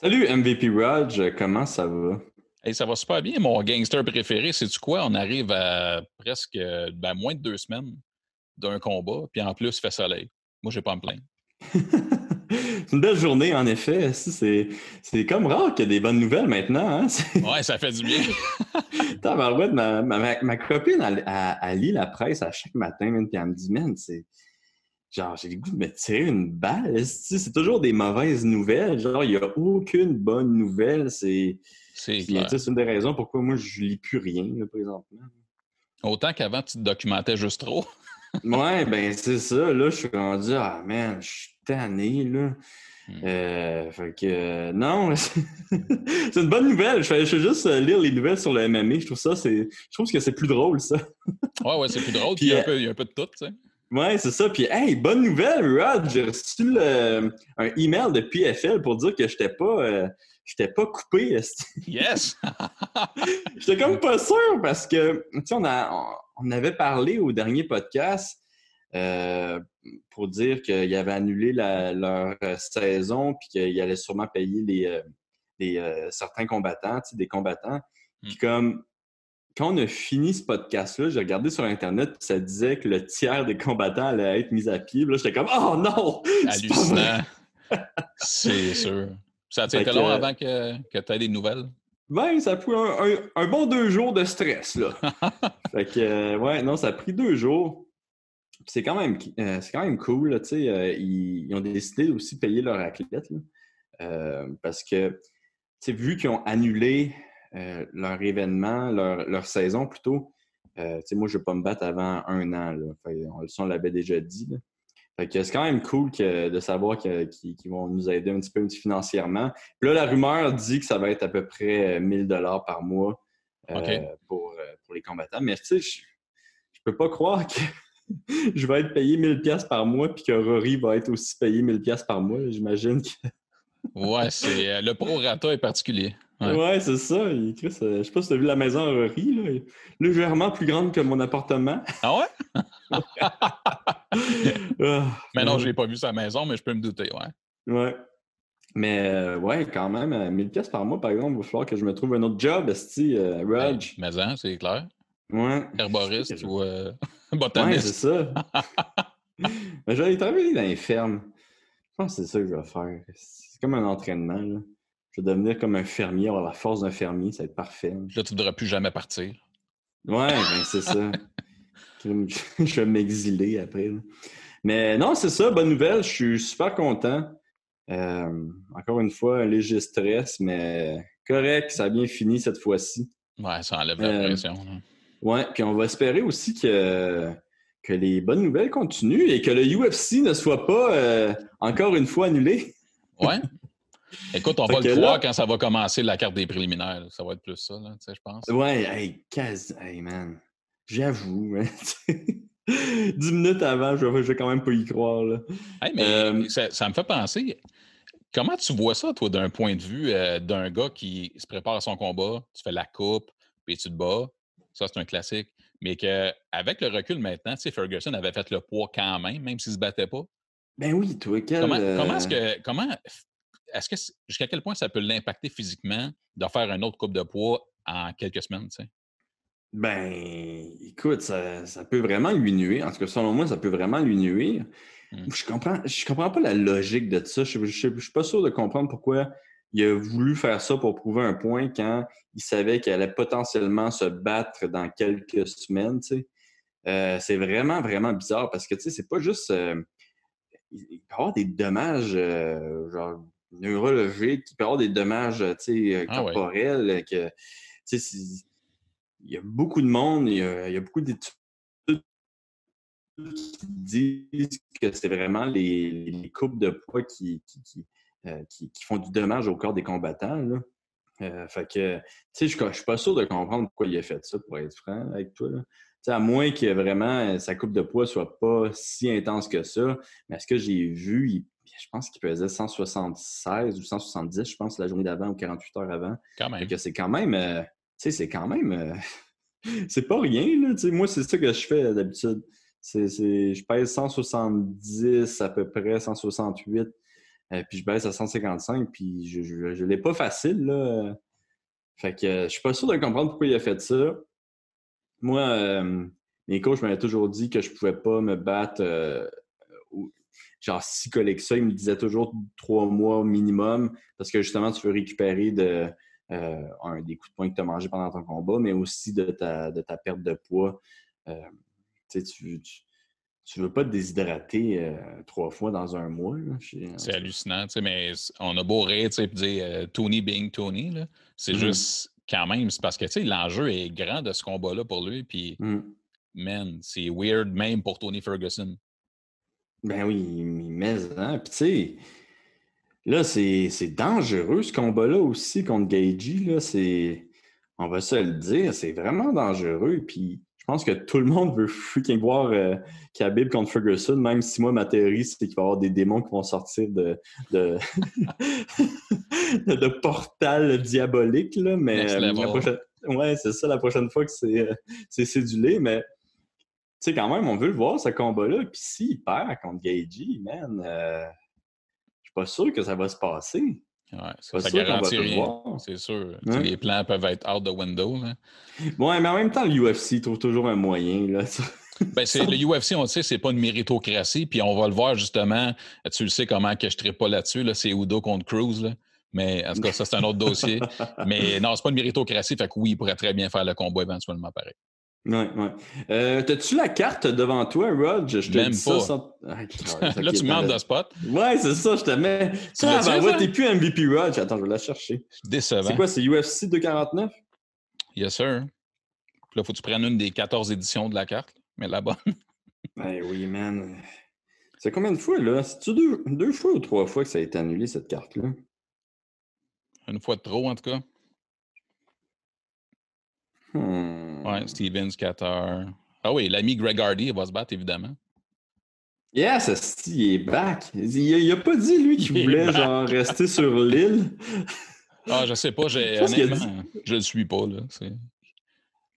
Salut MVP Raj, comment ça va? Hey, ça va super bien. Mon gangster préféré, c'est tu quoi? On arrive à presque ben, moins de deux semaines d'un combat, puis en plus, il fait soleil. Moi, j'ai pas à me plaindre. c'est une belle journée, en effet. C'est, comme rare qu'il y ait des bonnes nouvelles maintenant. Hein? ouais, ça fait du bien. ma, ma, ma, copine, elle, lit la presse à chaque matin, puis elle me dit, man, c'est genre, j'ai le goût de me tirer une balle. C'est toujours des mauvaises nouvelles? Genre, il n'y a aucune bonne nouvelle. C'est c'est une des raisons pourquoi moi, je lis plus rien, présentement. Autant qu'avant, tu te documentais juste trop. ouais, ben c'est ça. Là, je suis rendu, ah man, je suis tanné, là. Hmm. Euh, fait que non, c'est une bonne nouvelle. Je fais, juste euh, lire les nouvelles sur le MMA. Je trouve ça, c'est. Je trouve que c'est plus drôle, ça. ouais, ouais, c'est plus drôle. Puis, il, y a un peu, il y a un peu de tout, tu sais. Ouais, c'est ça. Puis, hey, bonne nouvelle, Rod. J'ai reçu un email de PFL pour dire que je n'étais pas, euh, pas coupé. yes! J'étais comme pas sûr parce que, tu sais, on, on, avait parlé au dernier podcast euh, pour dire qu'ils avaient annulé leur saison puis qu'ils allaient sûrement payer les, les euh, certains combattants, tu sais, des combattants. Puis, hmm. comme quand on a fini ce podcast-là, j'ai regardé sur Internet, ça disait que le tiers des combattants allait être mis à pied. là, j'étais comme, oh non! Hallucinant. C'est sûr. Ça a été long avant que, que tu aies des nouvelles? Ben, ça a pris un, bon deux jours de stress, là. fait que, euh, ouais, non, ça a pris deux jours. C'est quand même, euh, quand même cool, tu sais. Euh, ils, ont décidé aussi de payer leur athlète, parce que, tu sais, vu qu'ils ont annulé euh, leur événement, leur, saison plutôt. Euh, moi, je ne vais pas me battre avant un an. Là. on, l'avait déjà dit. c'est quand même cool de savoir qu'ils vont nous aider un petit peu financièrement. là, la rumeur dit que ça va être à peu près 1000 dollars par mois euh, pour, les combattants. Mais tu sais, je ne peux pas croire que je vais être payé 1000 pièces par mois puis que Rory va être aussi payé 1000 pièces par mois. J'imagine que... ouais, c'est le pro-rata est particulier. Ouais, c'est ça. Euh, je sais pas si tu as vu la maison à Rory, là. légèrement plus grande que mon appartement. Ah ouais? Ah, mais non, je n'ai pas vu sa maison, mais je peux me douter, ouais. Ouais. Mais euh, ouais, quand même, 1000 pièces par mois, par exemple, il va falloir que je me trouve un autre job, esti, euh, Raj. mais hein, c'est clair. Ouais. Herboriste ou botaniste. Ouais, c'est ça. mais je vais aller travailler dans les fermes. Je pense que c'est ça que je vais faire. C'est comme un entraînement, là. Je vais devenir comme un fermier, avoir la force d'un fermier, ça va être parfait. Là, tu ne voudras plus jamais partir. Ouais, ben c'est ça. je vais m'exiler après. Mais non, c'est ça, bonne nouvelle. Je suis super content. Euh, encore une fois, un léger stress, mais correct, ça a bien fini cette fois-ci. Ouais, ça enlève la euh, pression. Ouais, puis on va espérer aussi que, que les bonnes nouvelles continuent et que le UFC ne soit pas euh, encore une fois annulé. Ouais, Écoute, on va le voir quand ça va commencer la carte des préliminaires. Ça va être plus ça, là, je pense. Ouais, hey, quasi, hey man. J'avoue, Dix minutes avant, je vais, vais quand même pas y croire. Là. mais euh, ça, me fait penser. Comment tu vois ça, toi, d'un point de vue euh, d'un gars qui se prépare à son combat, tu fais la coupe, puis tu te bats. Ça, c'est un classique. Mais qu'avec le recul maintenant, tu sais, Ferguson avait fait le poids quand même, même s'il ne se battait pas. Ben oui, toi, quel... Comment, comment est-ce que. Comment est-ce que jusqu'à quel point ça peut l'impacter physiquement de faire un autre coupe de poids en quelques semaines, tu sais? Ben, écoute, ça, peut vraiment lui nuire. En tout cas, selon moi, ça peut vraiment lui nuire. Mmh. Je comprends, je comprends pas la logique de ça. Je, ne suis pas sûr de comprendre pourquoi il a voulu faire ça pour prouver un point quand il savait qu'il allait potentiellement se battre dans quelques semaines. Tu sais. Euh, c'est vraiment, vraiment bizarre parce que tu sais, c'est pas juste. Euh, il peut y avoir des dommages, euh, genre neurologique, qui peut avoir des dommages euh, ah corporels. que, il y a beaucoup de monde, il y a, beaucoup d'études qui disent que c'est vraiment les, les, coupes de poids qui, euh, qui, qui, font du dommage au corps des combattants. Là. Euh, fait que, je ne suis pas sûr de comprendre pourquoi il a fait ça, pour être franc avec toi. Là. à moins que vraiment sa coupe de poids soit pas si intense que ça. Mais ce que j'ai vu, il je pense qu'il pesait 176 ou 170, je pense, la journée d'avant ou 48 heures avant. Quand même. c'est quand même, euh, tu sais, c'est quand même, euh, c'est pas rien, là. moi, c'est ça que je fais d'habitude. je pèse 170 à peu près, 168. Euh, puis je baisse à 155, puis je, je, l'ai pas facile, là. Fait que je suis pas sûr de comprendre pourquoi il a fait ça. Moi, mes coachs m'avaient toujours dit que je pouvais pas me battre genre si collé que ça. Ils me disaient toujours trois mois minimum parce que justement, tu veux récupérer de, un, des coups de poing que tu as mangé pendant ton combat, mais aussi de ta, de ta perte de poids. tu, tu, tu veux pas te déshydrater euh, trois fois dans un mois. C'est hallucinant, mais on a beau rire et dire euh, Tony being Tony. C'est mm-hmm. juste quand même, c'est parce que l'enjeu est grand de ce combat-là pour lui. Puis, mm. man, c'est weird même pour Tony Ferguson. Ben oui, mais, hein, puis tu sais, là, c'est dangereux ce combat-là aussi contre Gagey. Là, on va se le dire, c'est vraiment dangereux. Puis je pense que tout le monde veut freaking voir euh, Khabib contre Ferguson, même si moi, ma théorie, c'est qu'il va y avoir des démons qui vont sortir de, de, de portal diabolique. Là, mais euh, la prochaine... ouais, c'est ça, la prochaine fois que c'est euh, cédulé. Mais sais, quand même, on veut le voir, ce combat-là. Puis s'il perd contre Gagey, man, euh, je suis pas sûr que ça va se passer. Ouais, ça, ça garantit rien. C'est sûr. Les plans peuvent être out the window. Là. Ouais, mais en même temps, l'UFC trouve toujours un moyen. Là. ben, le UFC, on le sait, c'est pas une méritocratie. Puis on va le voir justement. Tu le sais comment que je ne pas là-dessus. Là, c'est Udo contre Cruz. Là. Mais en tout cas, ça, c'est un autre dossier. Mais non, c'est pas une méritocratie. Fait que oui, il pourrait très bien faire le combat éventuellement pareil. Oui, oui. Euh, T'as-tu la carte devant toi, Rod? Je te Même dis pas. ça ah, Là, tu me de spot. Ouais, c'est ça, je te mets. Ça, ben ouais, t'es plus MVP Rod. Attends, je vais la chercher. Décevant. C'est quoi, c'est UFC 249? Yes, sir. Là, faut que tu prennes une des 14 éditions de la carte, mais la bonne. Ben oui, man. C'est combien de fois, là? C'est-tu deux, deux fois ou trois fois que ça a été annulé, cette carte-là? Une fois de trop, en tout cas. Hmm. Ouais, Stevens, Qatar. Ah oui, l'ami Greg Hardy va se battre, évidemment. Yes, il est back. Il, a pas dit, lui, qu'il voulait genre rester sur l'île? Ah, je sais pas. J'ai, honnêtement, je le suis pas. Là.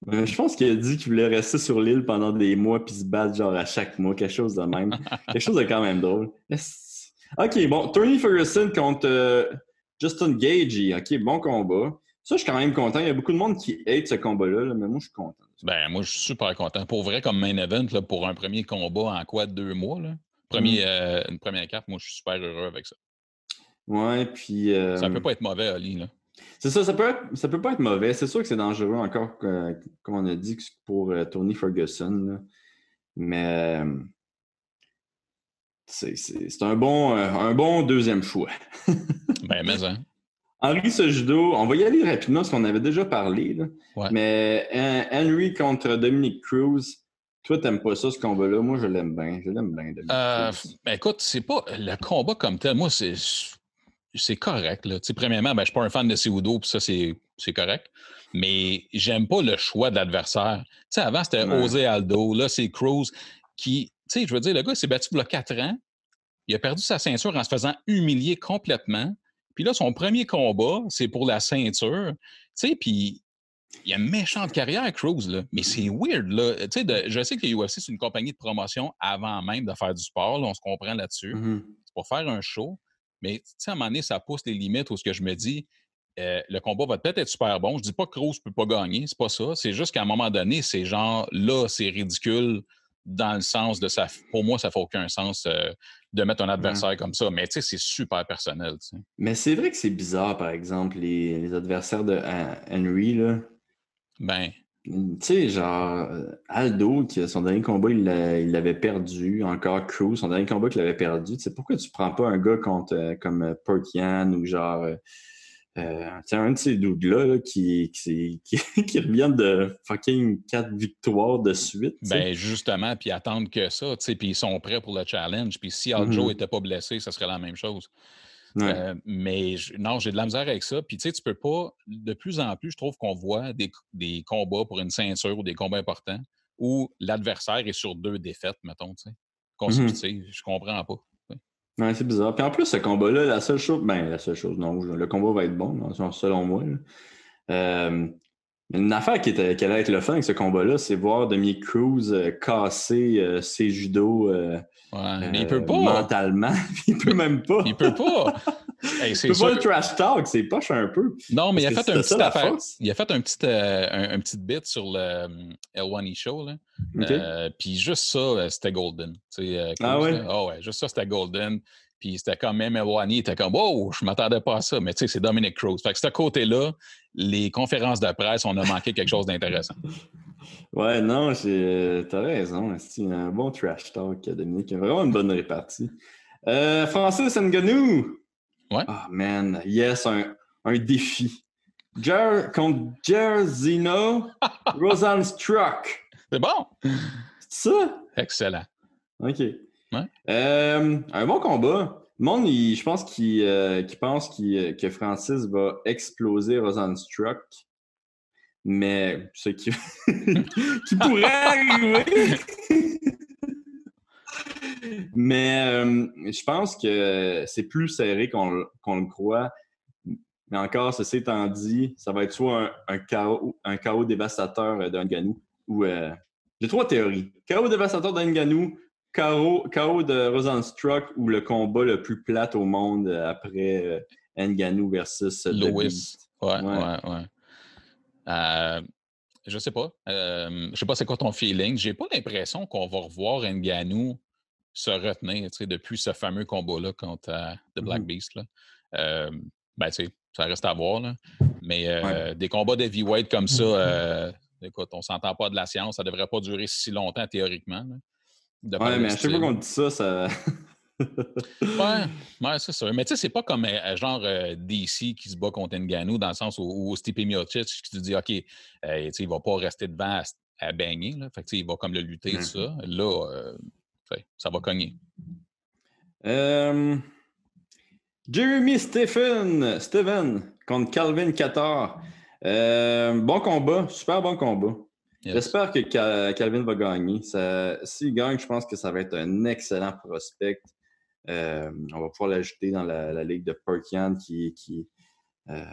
Euh, je pense qu'il a dit qu'il voulait rester sur l'île pendant des mois puis se battre genre à chaque mois, quelque chose de même. quelque chose de quand même drôle. OK, bon, Tony Ferguson contre euh, Justin Gage. OK, bon combat. Ça, je suis quand même content. Il y a beaucoup de monde qui hate ce combat-là, mais moi, je suis content. Ben, moi, je suis super content. Pour vrai, comme main event, là, pour un premier combat en quoi, deux mois, là? Premier, mm. euh, une première carte, moi, je suis super heureux avec ça. Ouais, puis. Euh... Ça peut pas être mauvais, Ali, là. C'est ça, ça peut, ça peut pas être mauvais. C'est sûr que c'est dangereux encore, comme on a dit, pour euh, Tony Ferguson. Là. Mais euh, c'est un bon, un bon deuxième choix. ben, mais hein. Henry Sejudo, on va y aller rapidement parce qu'on avait déjà parlé. Mais Henry contre Dominic Cruz, toi, t'aimes pas ça, ce combat-là? Moi, je l'aime bien. Je l'aime bien. Euh, ben, écoute, c'est pas le combat comme tel. Moi, c'est c'est correct. Là. premièrement, ben, je suis pas un fan de Cejudo, puis ça, c'est correct. Mais j'aime pas le choix de l'adversaire. Avant, c'était ouais. Aldo. Là, c'est Cruz qui. Je veux dire, le gars s'est battu il y a 4 ans. Il a perdu sa ceinture en se faisant humilier complètement. Puis là, son premier combat, c'est pour la ceinture. Tu sais, puis il a une méchante carrière, Cruz, là. Mais c'est weird, là. Tu sais, je sais que UFC, c'est une compagnie de promotion avant même de faire du sport. on se comprend là-dessus. Mm-hmm. C'est pour faire un show. Mais, tu sais, à un moment donné, ça pousse les limites où ce que je me dis, euh, le combat va peut-être être super bon. Je dis pas que Cruz peut pas gagner, c'est pas ça. C'est juste qu'à un moment donné, c'est genre, là, c'est ridicule dans le sens de ça. Pour moi, ça fait aucun sens. Euh, de mettre un adversaire comme ça. Mais tu sais, c'est super personnel. Mais c'est vrai que c'est bizarre, par exemple, les, adversaires de Henry, là. Ben. Tu sais, genre, Aldo, qui, son dernier combat, il l'avait perdu. Encore Cruz, son dernier combat qu'il avait perdu. Tu sais, pourquoi tu prends pas un gars contre, euh, comme euh, Perkian ou genre euh, euh, un de ces dudes-là qui, qui, qui, reviennent de fucking quatre victoires de suite. Ben justement, puis attendre que ça, puis ils sont prêts pour le challenge. Puis si Aljo n'était mm-hmm. pas blessé, ça serait la même chose. Euh, mais non, j'ai de la misère avec ça. Puis tu sais, tu peux pas, de plus en plus, je trouve qu'on voit des, des, combats pour une ceinture ou des combats importants où l'adversaire est sur deux défaites, mettons, tu sais, consécutives. Mm-hmm. Je comprends pas. Ouais, c'est bizarre. Puis en plus, ce combat-là, la seule chose, ben la seule chose, non, le combat va être bon, selon moi. Euh, Une affaire qui, était, qui allait être le fun avec ce combat-là, c'est voir Dominic Cruz euh, casser euh, ses judos euh, Ouais, mais il peut pas. mentalement. il peut même pas. Il peut pas. Hey, c'est pas le trash talk, c'est poche un peu. Non, mais il a fait un petit affaire. Il a fait un petit, euh, un, un petit bit sur le euh, L1E Show. Là. OK. Euh, puis juste ça, euh, c'était golden. Euh, Ah ouais? Ah ouais, juste ça, c'était golden. Puis c'était quand même L1E, était comme, wow, je m'attendais pas à ça. Mais tu sais, c'est Dominic Cruz. Fait que ce côté-là, les conférences de presse, on a manqué quelque chose d'intéressant. Ouais, non, t'as raison. C'est un bon trash talk, Dominique. Vraiment une bonne répartie. Francis Ngannou. Ouais. Ah, man. Yes, un, un défi. Jer contre Jerzino Rosenstruck. C'est bon. C'est ça? Excellent. OK. Ouais. Euh, un bon combat. Le monde, il- je pense qu'il euh, pense qu'il- que Francis va exploser Rosenstruck. Mais ce qui, qui pourrait arriver. Mais euh, je pense que c'est plus serré qu'on le- croit. Mais encore, ceci étant dit, ça va être soit un, un chaos, un chaos dévastateur euh, d'un Ganou ou. euh, J'ai trois théories. Chaos dévastateur d'un Ganou, chaos, chaos de Rosenstruck ou le combat le plus plate au monde après euh, Ngannou versus euh, Lewis. Ouais, Ouais. ouais, ouais. Euh, je sais pas. Euh, je sais pas c'est quoi ton feeling. J'ai pas l'impression qu'on va revoir Ngannou se retenir tu sais, depuis ce fameux combat-là contre euh, The Black Mhm. Beast. Là. Euh, ben, tu sais, ça reste à voir. Là. Mais euh, Ouais. des combats d'heavyweight comme ça, euh, écoute, on s'entend pas de la science. Ça devrait pas durer si longtemps théoriquement. là, Ouais, mais à chaque fois qu'on dit ça, ça. Ouais, ouais c'est ça. Mais tu sais, c'est pas comme euh, genre euh, DC qui se bat contre Ngannou dans le sens où, où Stipe Miocic qui te dit OK, euh, il va pas rester devant à, à baigner. Là. Fait que, il va comme le lutter, Mhm. ça. Là, ça va cogner. Euh, Jeremy Stephen, Steven contre Calvin Qatar. Euh, bon combat, super bon combat. Yes. J'espère que Ca- Calvin va gagner. S'il gagne, je pense que ça va être un excellent prospect. Euh, on va pouvoir l'ajouter dans la, la ligue de Perkian qui, qui euh,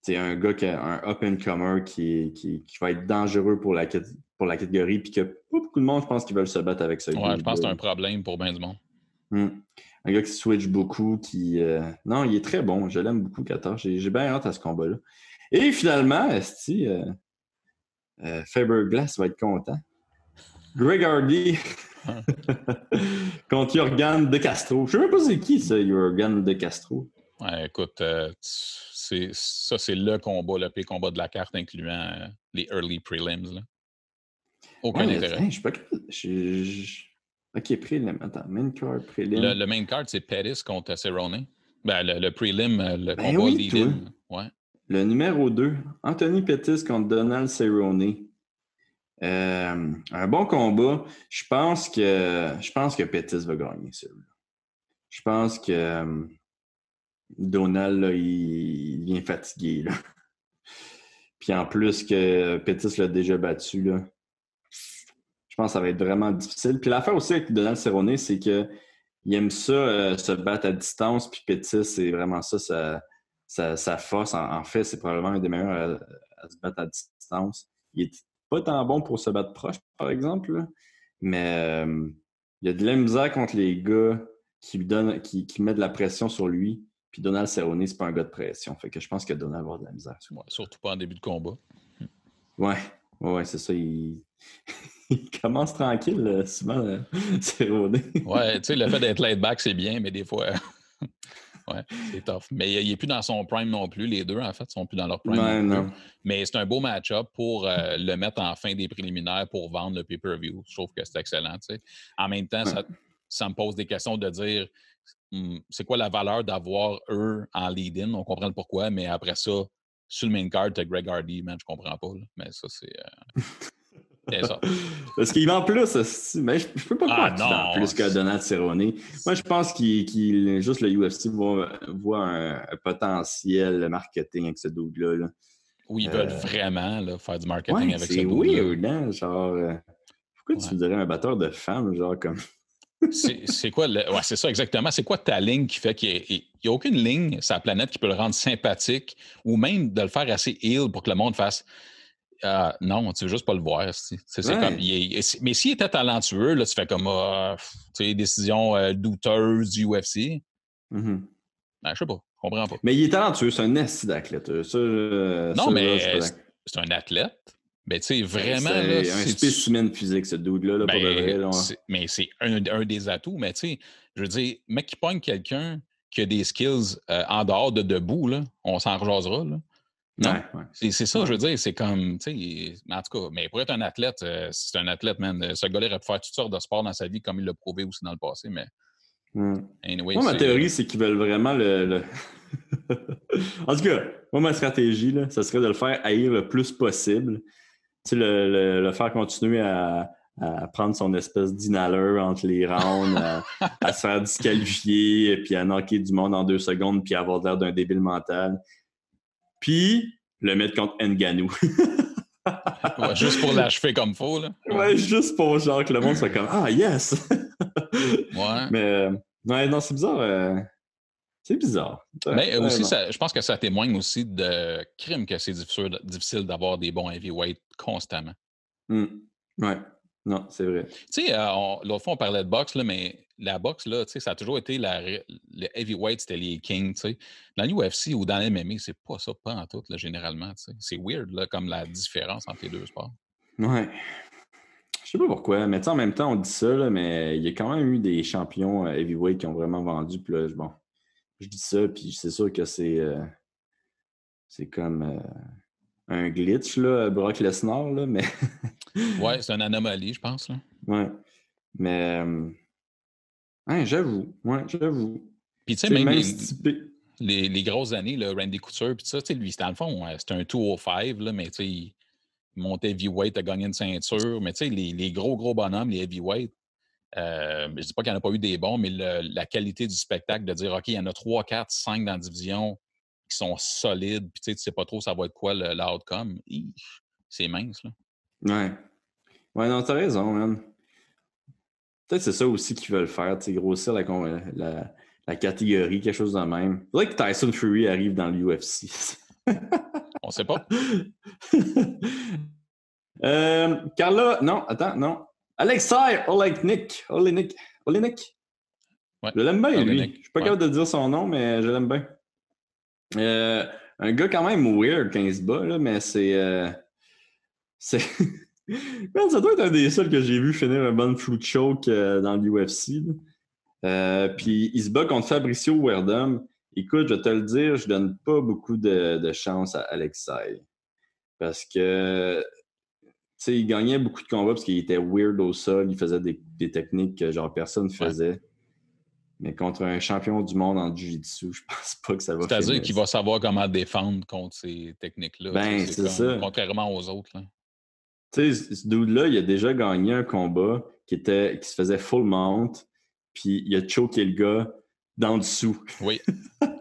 c'est un gars qui a un up-and-comer qui, qui, qui va être dangereux pour la, pour la catégorie, puis que pas beaucoup de monde, je pense, qui veulent se battre avec ce Ouais, je pense que c'est un problème pour bien du monde. Hmm. Un gars qui switch beaucoup, qui. euh, Non, il est très bon. Je l'aime beaucoup, Qatar. J'ai j'ai bien hâte à ce combat-là. Et finalement, Esti, euh, euh, Faber Glass va être content. Greg Hardy contre Jorgan De Castro. Je ne sais même pas c'est qui, ça, Jorgan De Castro. Ouais, écoute, euh, c'est, ça, c'est le combat, le pire combat de la carte, incluant euh, les early prelims. Là. Aucun Ouais, intérêt. je sais pas. quel- je- je- Ok, prélim. Attends, main card, prélim. Le, le main card, c'est Pettis contre Cerrone. Ben, le, le prelim, euh, le Ben combat oui, lead-in. Ouais. Le numéro 2, Anthony Pettis contre Donald Cerrone. Euh, un bon combat. Je pense que je pense que Pettis va gagner celui-là. Je pense que euh, Donald, là, il, il vient fatigué. Là. Puis en plus que Pettis l'a déjà battu, là, je pense que ça va être vraiment difficile. Puis l'affaire aussi avec Donald Cerrone, c'est que il aime ça, euh, se battre à distance. Puis Pettis, c'est vraiment ça, ça sa, force. En, en fait, c'est probablement un des meilleurs à, à se battre à distance. Il est pas tant bon pour se battre proche, par exemple, là. mais euh, il y a de la misère contre les gars qui lui donnent, qui, qui mettent de la pression sur lui. Puis Donald Cerrone, c'est pas un gars de pression. Fait que je pense que Donald va avoir de la misère. Ouais, surtout pas en début de combat. Ouais, ouais, ouais, c'est ça. Il... il commence tranquille, là, souvent, euh, Cerrone. Ouais, tu sais, le fait d'être laid back, c'est bien, mais des fois, ouais, c'est tough. Mais il n'est plus dans son prime non plus. Les deux, en fait, sont plus dans leur prime. Non. Mais c'est un beau match-up pour euh, le mettre en fin des préliminaires pour vendre le pay-per-view. Je trouve que c'est excellent. tu sais. En même temps, ça, ça me pose des questions de dire hum, c'est quoi la valeur d'avoir eux en lead-in? On comprend le pourquoi, mais après ça, sur le main card, tu as Greg Hardy, man, je comprends pas. là. Mais ça, c'est. euh, c'est ça. Parce qu'il vend plus, mais je, je peux pas Ah, croire qu'il vend plus que Donald Cerrone. Moi, je pense qu'il juste le UFC voit, voit un, un potentiel marketing avec ce dude-là. là. Où ils veulent Euh, vraiment là, faire du marketing Ouais, avec ce dude-là. weird, hein? Genre, euh, pourquoi tu Ouais. dirais un batteur de femmes, genre comme. C'est quoi le. Ouais, c'est ça exactement. C'est quoi ta ligne qui fait qu'il n'y a aucune ligne sur la planète qui peut le rendre sympathique ou même de le faire assez ill pour que le monde fasse ah, non, tu veux juste pas le voir. C'est, comme, mais s'il était talentueux, là, tu fais comme ah, tu sais, décision euh, douteuse du UFC. Mm-hmm. Ben, je sais pas, je comprends pas. Mais il est talentueux, c'est un esti d'athlète. Euh, non, mais c'est un athlète. Mais tu sais, vraiment. C'est un spécimen physique, ce dude-là, pour de vrai. Ben, mais c'est un, des atouts. Mais tu sais, je veux dire, mec qui pogne quelqu'un qui a des skills euh, en dehors de debout, là, on s'en rejasera. Là. Non, c'est ça, je veux dire, c'est comme, tu sais, en tout cas, mais pour être un athlète, euh, c'est un athlète, man, ce gars-là aurait pu faire toutes sortes de sports dans sa vie comme il l'a prouvé aussi dans le passé, mais hmm. anyway, Moi, ma théorie, c'est qu'ils veulent vraiment le... en tout cas, moi, ma stratégie, là, ça serait de le faire haïr le plus possible, tu sais, le, le, faire continuer à, à prendre son espèce d'inhaler entre les rounds, à, se faire disqualifier, puis à knocker du monde en deux secondes, puis avoir l'air d'un débile mental puis le mettre contre Nganou. juste pour l'achever comme faux, là. Ouais. juste pour genre que le monde soit comme Ah, yes! ouais. Mais, euh, ouais, non, c'est bizarre. Euh, c'est bizarre. Mais aussi, je pense que ça témoigne aussi de crime que c'est difficile, d'avoir des bons heavyweights constamment. Oui, hmm. Ouais. Non, c'est vrai. Tu sais, euh, l'autre fois, on parlait de boxe, là, mais la boxe, là, ça a toujours été la, le heavyweight, c'était les kings. Dans l'UFC ou dans l'MMA, c'est pas ça, pas en tout, là, généralement. C'est weird, là, comme la différence entre les deux sports. Ouais. Je sais pas pourquoi, mais en même temps, on dit ça, là, mais il y a quand même eu des champions euh, heavyweight qui ont vraiment vendu. Puis là, bon, je dis ça, puis c'est sûr que c'est. Euh, c'est comme un glitch, là, Brock Lesnar, là, mais. ouais, c'est une anomalie, je pense. Là. Ouais. Mais. Euh... j'avoue. Ouais, j'avoue. Puis, tu sais, même, les, les, grosses années, là, Randy Couture, puis ça, tu sais, lui, c'était le fond, c'était un 205, là, mais tu sais, il montait heavyweight, a gagné une ceinture, mais tu sais, les, les, gros, gros bonhommes, les heavyweight, euh, je ne dis pas qu'il n'y en a pas eu des bons, mais la qualité du spectacle de dire, OK, il y en a 3, 4, 5 dans la division, qui sont solides, puis tu sais, sais pas trop ça va être quoi l'outcome, c'est mince, là. Ouais. Ouais, non, t'as raison, man. Peut-être c'est ça aussi qu'ils veulent faire, grossir la, la, la, catégorie, quelque chose de même. Faudrait que Tyson Fury arrive dans l'UFC. On sait pas. euh, Carla, non, attends, non. Alexei. Olenik. Olenik. Ouais. Je l'aime bien, lui. Je suis pas capable de dire son nom, mais je l'aime bien. Euh, un gars quand même weird quand il se bat, là, mais c'est. Euh, c'est. ça doit être un des seuls que j'ai vu finir un bon fruit choke euh, dans l'UFC. puis il se bat contre Fabricio Werdum. Écoute, je vais te le dire, je donne pas beaucoup de, chance à Alexei. Parce que sais, il gagnait beaucoup de combats parce qu'il était weird au sol, il faisait des, des techniques que genre personne ne faisait. Mais contre un champion du monde en Jiu-Jitsu, je pense pas que ça va C'est-à-dire qu'il va savoir comment défendre contre ces techniques-là. Ben, c'est ça. Contrairement aux autres. Tu sais, ce dude-là, il a déjà gagné un combat qui, était, qui se faisait full mount, puis il a choqué le gars dans le dessous. Oui.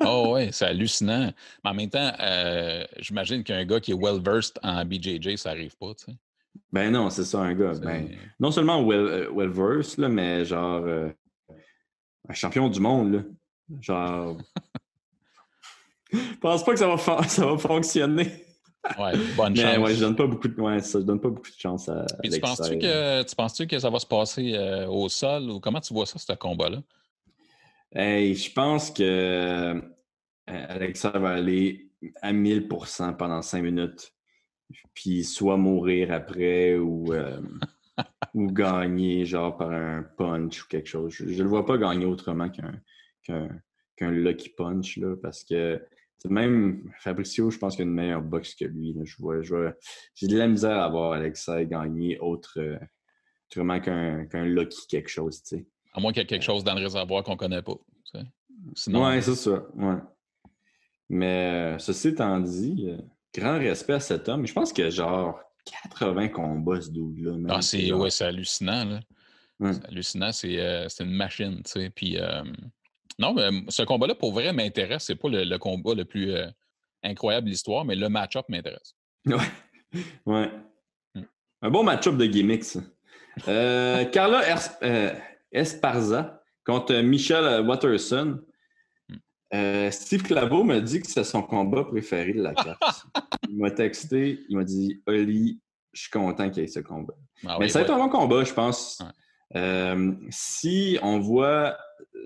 Oh oui, c'est hallucinant. Mais en même temps, euh, j'imagine qu'un gars qui est well-versed en BJJ, ça n'arrive pas, tu sais. Ben non, c'est ça, un gars. Ben, non seulement euh, well-versed, mais genre... Euh, un champion du monde, là. Genre. Je pense pas que ça va, ça va fonctionner. Ouais, bonne chance. Ouais, je donne pas beaucoup de, ouais, ça, je donne pas beaucoup de chance à. Puis tu penses-tu que, tu penses que ça va se passer euh, au sol ou comment tu vois ça, ce combat-là? Hey, je pense que euh, Alexa va aller à 1000% pendant cinq minutes, puis soit mourir après ou. Euh, ou gagner genre par un punch ou quelque chose. Je ne le vois pas gagner autrement qu'un lucky punch là, parce que même Fabricio, je pense qu'il a une meilleure boxe que lui. Je vois, j'ai de la misère à voir Alexa gagner autre, euh, autrement qu'un lucky quelque chose. À moins qu'il y ait quelque chose dans le réservoir qu'on ne connaît pas. Sinon... Oui, c'est ça. Ouais. Mais euh, ceci étant dit, euh, grand respect à cet homme. Je pense que genre 80 combats, ce dude-là. Ah, c'est ouais, hallucinant. Là. C'est hallucinant. C'est euh, une machine. Tu sais. Puis, non, mais ce combat-là, pour vrai, m'intéresse. C'est pas le, combat le plus euh, incroyable de l'histoire, mais le match-up m'intéresse. Ouais. ouais. Hmm. Un bon match-up de gimmicks. Carla Esparza contre Michel Watterson. Hmm. Euh, Steve Claveau m'a dit que c'est son combat préféré de la carte. il m'a texté, il m'a dit Oli, je suis content qu'il y ait ce combat. Ah Mais oui, ça va être ouais. un bon combat, je pense. Ouais. Euh, si on voit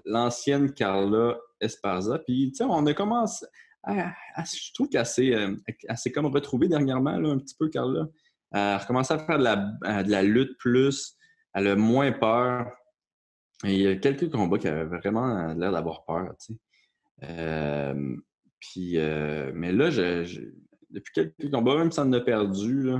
l'ancienne Carla Esparza, puis tu sais, on a commencé. je trouve qu'elle s'est euh, s'est comme retrouvée dernièrement, là, un petit peu, Carla. Elle a recommencé à faire de la, de la lutte plus. Elle a moins peur. Il y a quelques combats qui avaient vraiment l'air d'avoir peur, tu sais. Euh, puis, mais là, depuis quelques combats, même si on a perdu,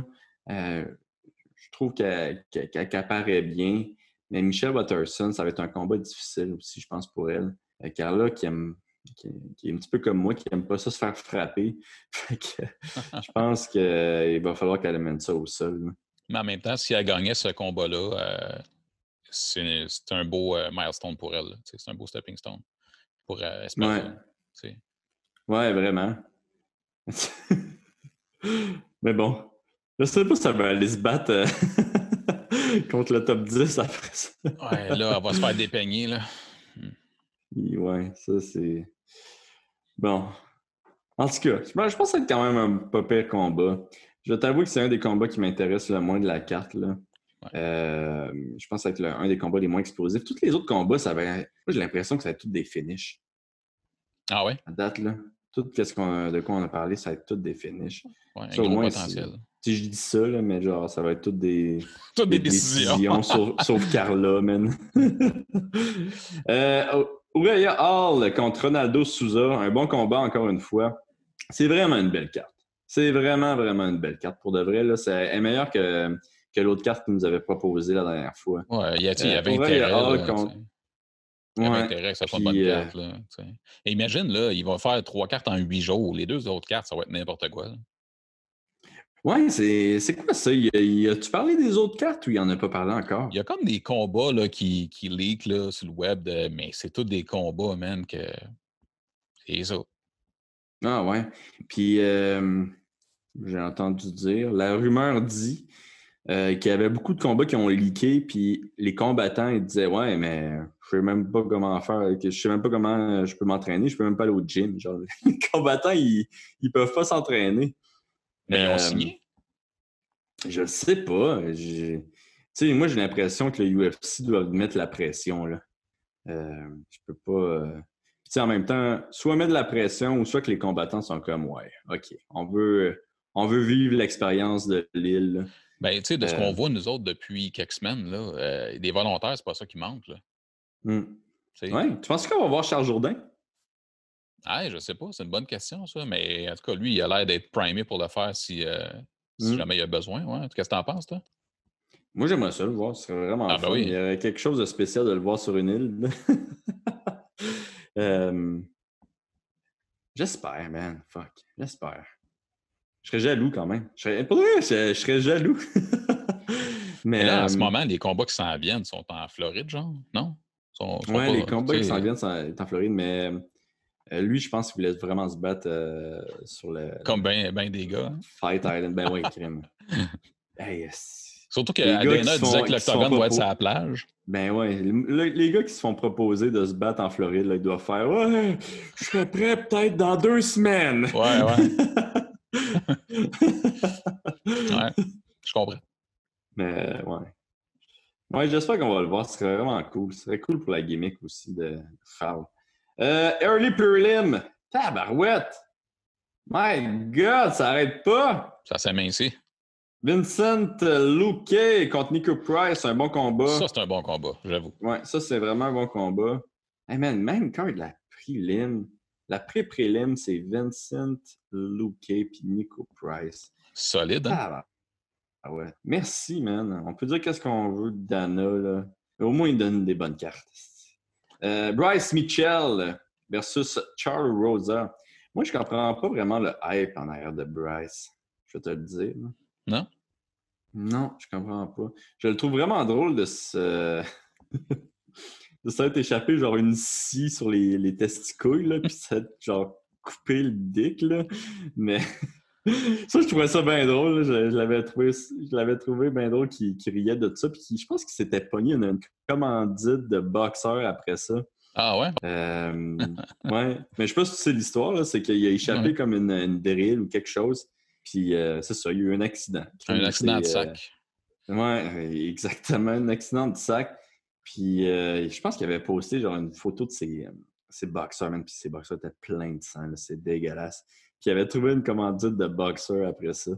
je trouve qu'elle qu'elle- qu'elle- qu'elle paraît bien. Mais Michelle Watterson, ça va être un combat difficile aussi, je pense, pour elle. Euh, Carla, qui aime, qui, qui est un petit peu comme moi, qui n'aime pas ça se faire frapper. Fait que, je pense qu'il va falloir qu'elle amène ça au sol. là. Mais en même temps, si elle gagnait ce combat-là, euh, c'est un beau euh, milestone pour elle. C'est un beau stepping stone pour euh, Esparza, Ouais. Ouais, vraiment. Mais bon, je sais pas si ça va aller se battre euh, contre le top 10 après ça. Ouais, là, elle va se faire dépeigner. Là. Et Ouais, ça c'est. Bon. En tout cas, je pense que ça va être quand même un pas pire combat. Je t'avoue que c'est un des combats qui m'intéresse le moins de la carte. Là. Ouais. Euh, je pense que ça va être le- un des combats les moins explosifs. Tous les autres combats, ça va. Moi, j'ai l'impression que ça va être tous des finishes. Ah ouais? À date, là. Tout ce de quoi on a parlé, ça va être tous des finishes. Ouais, un Ça, au gros moins, potentiel. Si je dis ça, là, mais genre, ça va être toutes des, Toutes des décisions. sauf, sauf Carla, man. euh, Hall contre Ronaldo Souza. Un bon combat, encore une fois. C'est vraiment une belle carte. C'est vraiment, vraiment une belle carte. Pour de vrai, là, c'est elle est meilleure que, que l'autre carte qu'il nous avait proposée la dernière fois. Ouais, il y, avait intérêt. Hall contre-. Il y avait Ouais. intérêt que ça soit une bonne euh, carte. Là. Et imagine, là, il va faire trois cartes en huit jours. Les deux autres cartes, ça va être n'importe quoi. là. Ouais, c'est quoi ça? Y a- y a-tu parlé des autres cartes ou il en a pas parlé encore? Il y a comme des combats là, qui, qui leak là, sur le web, de- mais c'est tous des combats, man, que. C'est ça. Ah ouais. Puis euh, j'ai entendu dire, la rumeur dit euh, qu'il y avait beaucoup de combats qui ont leaké, puis les combattants ils disaient Ouais, mais je sais même pas comment faire, je sais même pas comment je peux m'entraîner, je peux même pas aller au gym. Genre, les combattants, ils, ils peuvent pas s'entraîner. Mais ils ont Euh, signé? Je sais pas. Tu sais, moi j'ai l'impression que le UFC doit mettre la pression là. Euh, je peux pas. euh, tu sais, en même temps, soit mettre de la pression ou soit que les combattants sont comme ouais, ok, on veut, on veut vivre l'expérience de l'île. Ben, tu sais, de ce euh, qu'on voit, nous autres, depuis quelques semaines, là, euh, des volontaires, c'est pas ça qui manque. Là, Hmm. Ouais. Tu penses qu'on va voir Charles Jourdain? Ah, je sais pas, c'est une bonne question, ça. Mais en tout cas, lui, il a l'air d'être primé pour le faire si, euh, si Mm. jamais il y a besoin. Ouais. Qu'est-ce que t'en penses, toi? Moi j'aimerais ça le voir, ce serait vraiment Ah, ben oui. Il y aurait quelque chose de spécial de le voir sur une île. Euh, J'espère, man. Fuck. J'espère. Je serais jaloux quand même. Je serais, pour vrai, je, je serais jaloux. Mais Mais là, en ce euh, moment, les combats qui s'en viennent sont en Floride, genre? Non? Sont- sont Ouais, pas- les combats tu qui s'en viennent sont en Floride, mais euh, lui, je pense qu'il voulait vraiment se battre euh, sur le Comme bien ben des gars. hein. Fight Island. Ben oui, crime. hey. Surtout que Adena disait que l'octogone doit être sur la plage. Ben le- les gars qui se font proposer de se battre en Floride, là, ils doivent faire Ouais, je serais prêt peut-être dans deux semaines. Ouais, ouais. ouais. Je comprends. Mais ouais. Ouais, j'espère qu'on va le voir. Ce serait vraiment cool. Ce serait cool pour la gimmick aussi de Foul. Euh, early Prelim. Tabarouette. My God, ça arrête pas. Ça s'amincit. Vincent Luque contre Nico Price, un bon combat. Ça, c'est un bon combat, j'avoue. Ouais, ça, c'est vraiment un bon combat. Hey man, même quand la prélim, la pré-prélim, c'est Vincent Luque et Nico Price. Solide, hein? Ah, ah ouais. Merci, man. On peut dire qu'est-ce qu'on veut de Dana, là. Mais au moins, il donne des bonnes cartes. Euh, Bryce Mitchell versus Charles Rosa. Moi, je comprends pas vraiment le hype en arrière de Bryce. Je vais te le dire. Non? Non, je comprends pas. Je le trouve vraiment drôle de se. de s'être échappé genre une scie sur les, les testicules, là, puis s'être genre coupé le dick, là. Mais ça, je trouvais ça bien drôle. Je, je l'avais trouvé, je l'avais trouvé bien drôle qu'il qu'il riait de ça. Puis je pense qu'il s'était pogné une, une commandite de boxeur après ça. Ah ouais? Euh, ouais. Mais je sais pas si tu sais l'histoire, c'est qu'il a échappé comme une, une drill ou quelque chose. Puis euh, c'est ça, il y a eu un accident. Un accident de sac. ouais, exactement, un accident de sac. Puis je pense qu'il avait posté genre une photo de ses, ses boxeurs, même, puis ses boxeurs étaient pleins de sang, c'est dégueulasse. Il avait trouvé une commandite de boxeur après ça.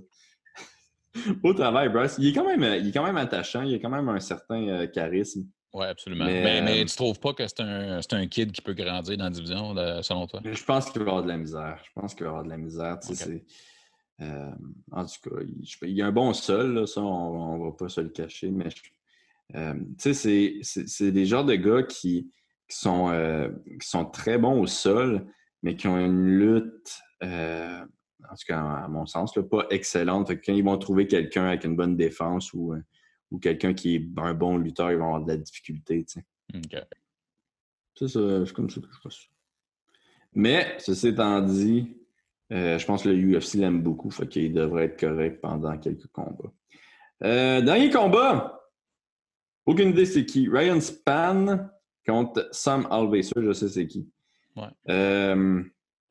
Au travail, Bryce. Il est, quand même, il est quand même attachant, il a quand même un certain charisme. Oui, absolument. Mais, mais, tu trouves pas que c'est un, un, kid qui peut grandir dans la division, selon toi? Je pense qu'il va avoir de la misère. Je pense qu'il va avoir de la misère. Euh, en tout cas, il, y a un bon sol, ça, on ne va pas se le cacher, mais euh, c'est des genres de gars qui, qui, sont, euh, qui sont très bons au sol, mais qui ont une lutte, en tout cas, à mon sens, pas excellente. quand ils vont trouver quelqu'un avec une bonne défense ou ou quelqu'un qui est un bon lutteur, il va avoir de la difficulté. Tu sais. Ça, c'est comme ça que je pense. Mais, ceci étant dit, euh, je pense que le UFC l'aime beaucoup, fait qu'il devrait être correct pendant quelques combats. Euh, dernier combat! Aucune idée c'est qui. Ryan Span contre Sam Alvey. je sais c'est qui. Ouais. Euh,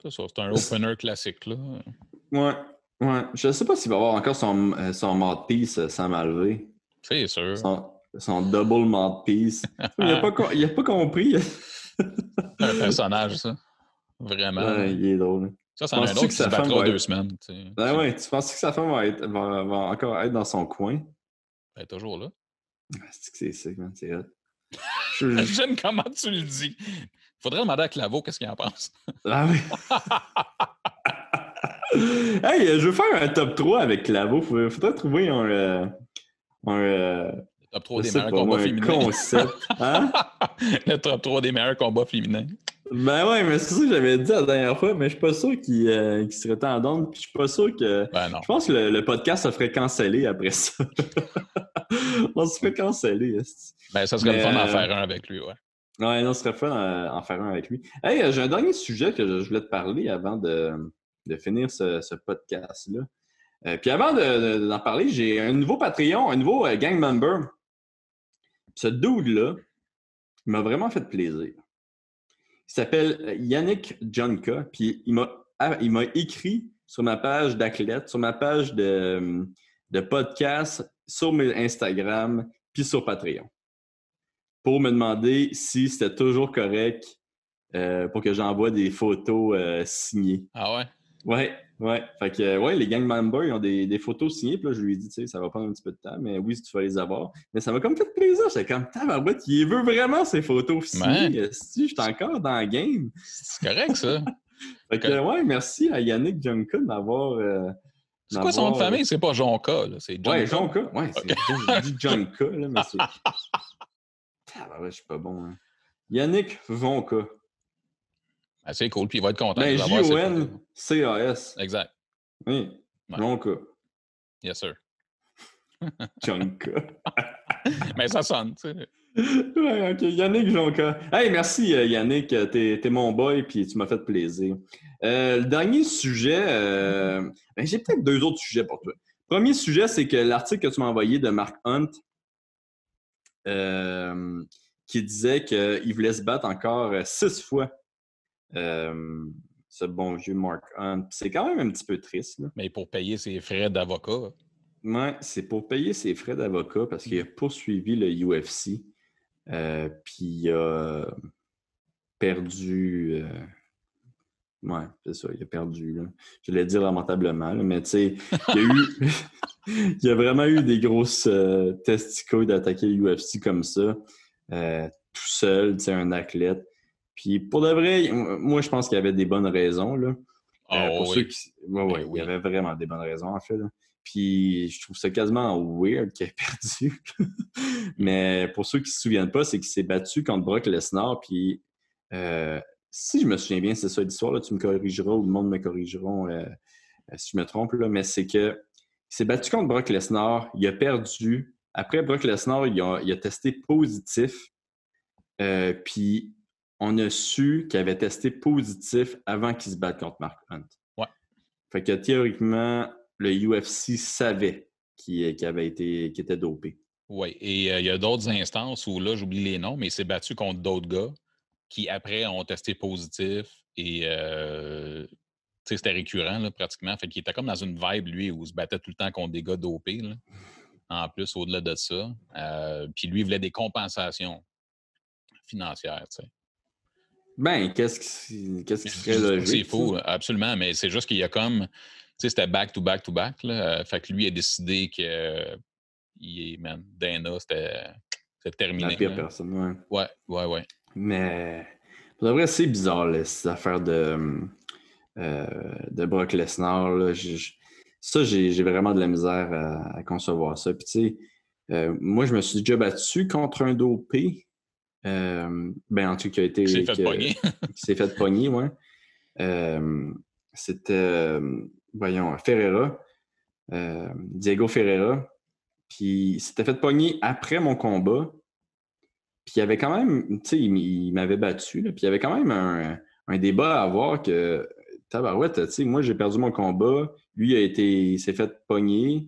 c'est un opener classique, là. Ouais. Ouais. Je ne sais pas s'il va avoir encore son, son mouthpiece, Sam Alvey. C'est sûr. Son, double mouthpiece. il n'a pas, pas, compris. un personnage, ça. Vraiment. Ouais, il est drôle. Ça, c'est un autre qui se battra deux semaines. Tu ben ouais, tu penses que sa femme va, être, va, va, encore être dans son coin? Elle est toujours là. Ah, c'est que c'est sick, man. C'est hot. J'aime comment tu le dis. Faudrait demander à Claveau qu'est-ce qu'il en pense. Ah oui. hey, je veux faire un top 3 avec Claveau. Faudrait trouver un, euh, un, euh, le top 3 des meilleurs combats féminins. Concept. Hein? le top 3 des meilleurs combats féminins. Ben ouais, mais c'est ça que j'avais dit la dernière fois, mais je suis pas sûr qu'il euh, serait tendance. Puis je suis pas sûr que. Ben non. Je pense que le, podcast se ferait canceller après ça. On se ferait canceller. Ben ça serait le fun d'en faire un avec lui, ouais. Ouais, non, ce serait fun d'en faire un avec lui. Hey, euh, j'ai un dernier sujet que je voulais te parler avant de, de finir ce, ce podcast-là. Euh, puis avant d'en parler, j'ai un nouveau Patreon, un nouveau euh, gang member. Ce dude-là, m'a vraiment fait plaisir. Il s'appelle euh, Yannick Jonka, puis il m'a, ah, il m'a écrit sur ma page d'athlète, sur ma page de, de podcast, sur mes Instagram, puis sur Patreon, pour me demander si c'était toujours correct pour que j'envoie des photos signées. Ah ouais? Ouais, Ouais, fait que, ouais, les gang members, ils ont des, des photos signées. Puis là, je lui ai dit, tu sais, ça va prendre un petit peu de temps, mais oui, tu vas les avoir. Mais ça m'a comme fait plaisir. J'étais comme, tabarouette, il veut vraiment ces photos signées. Ouais. Si, je suis encore dans le game. C'est correct, ça. fait que, ouais, merci à Yannick Junka d'avoir. Euh, c'est quoi son nom de famille? C'est pas Jonka, là. C'est Jonka. Ouais, Jonka. Ouais, c'est dit Jonka, là, mais c'est. Tabarouette, je suis pas bon. Hein. Yannick Vonka. Ah, c'est cool, puis il va être content. Ben, J-O-N-C-A-S. Exact. Oui. Jonka. Yes, sir. Jonka. Mais ça sonne, tu sais. Ouais, OK. Yannick Jonka. Hey, merci, euh, Yannick. T'es es mon boy, puis tu m'as fait plaisir. Euh, le dernier sujet, euh, ben, j'ai peut-être deux autres sujets pour toi. Premier sujet, c'est que l'article que tu m'as envoyé de Mark Hunt, qui disait qu'il voulait se battre encore six fois ce bon vieux Mark Hunt. C'est quand même un petit peu triste. Mais pour payer ses frais d'avocat. Oui, c'est pour payer ses frais d'avocat parce qu'il a poursuivi le UFC. Euh, puis il a perdu. Euh... Ouais, c'est ça, il a perdu. Là. Je l'ai dire lamentablement, mais tu sais, il y a eu. il y a vraiment eu des grosses euh, testicoles d'attaquer le UFC comme ça, euh, tout seul, tu sais, un athlète. Puis pour de vrai, moi, je pense qu'il y avait des bonnes raisons. Là. Ah, pour ceux qui... ouais, oui, il y avait vraiment des bonnes raisons, en fait. Puis je trouve ça quasiment weird qu'il ait perdu. Mais pour ceux qui ne se souviennent pas, c'est qu'il s'est battu contre Brock Lesnar. Puis euh, si je me souviens bien, c'est ça l'histoire, là, tu me corrigeras ou le monde me corrigeront euh, euh, si je me trompe, là, mais c'est que il s'est battu contre Brock Lesnar, il a perdu. Après, Brock Lesnar, il a, il a testé positif. puis on a su qu'il avait testé positif avant qu'il se batte contre Mark Hunt. Ouais. Fait que théoriquement, le UFC savait qu'il avait été était dopé. Oui, et euh, il y a d'autres instances où là, j'oublie les noms, mais il s'est battu contre d'autres gars. Qui après ont testé positif et euh, c'était récurrent là, pratiquement. Fait qu'il était comme dans une vibe, lui, où il se battait tout le temps contre des gars dopés. En plus, au-delà de ça. Euh, puis lui, il voulait des compensations financières. Ben, qu'est-ce qui, qu'est-ce qui serait logique? C'est fou, absolument, mais c'est juste qu'il y a comme. Tu sais, c'était back to back to back. Là. Fait que lui a décidé que. il est, man, Dana, c'était, terminé. La pire personne, ouais. Ouais, ouais, ouais. Mais. Pour vrai, c'est bizarre, là, ces affaires de. Euh, de Brock Lesnar. Là. ça, j'ai, vraiment de la misère à, concevoir ça. Puis, tu sais, euh, moi, je me suis déjà battu contre un dopé. Euh, ben, en tout cas, qui a été. Qui s'est fait pogner. qui s'est fait pogner, ouais. C'était, voyons, Ferreira. Diego Ferreira. Puis, il s'était fait pogner après mon combat. Puis, il y avait quand même, tu sais, il, m'avait battu. Là, puis, il y avait quand même un, débat à avoir que, tabarouette, tu sais, moi, j'ai perdu mon combat. Lui, a été, il s'est fait pogner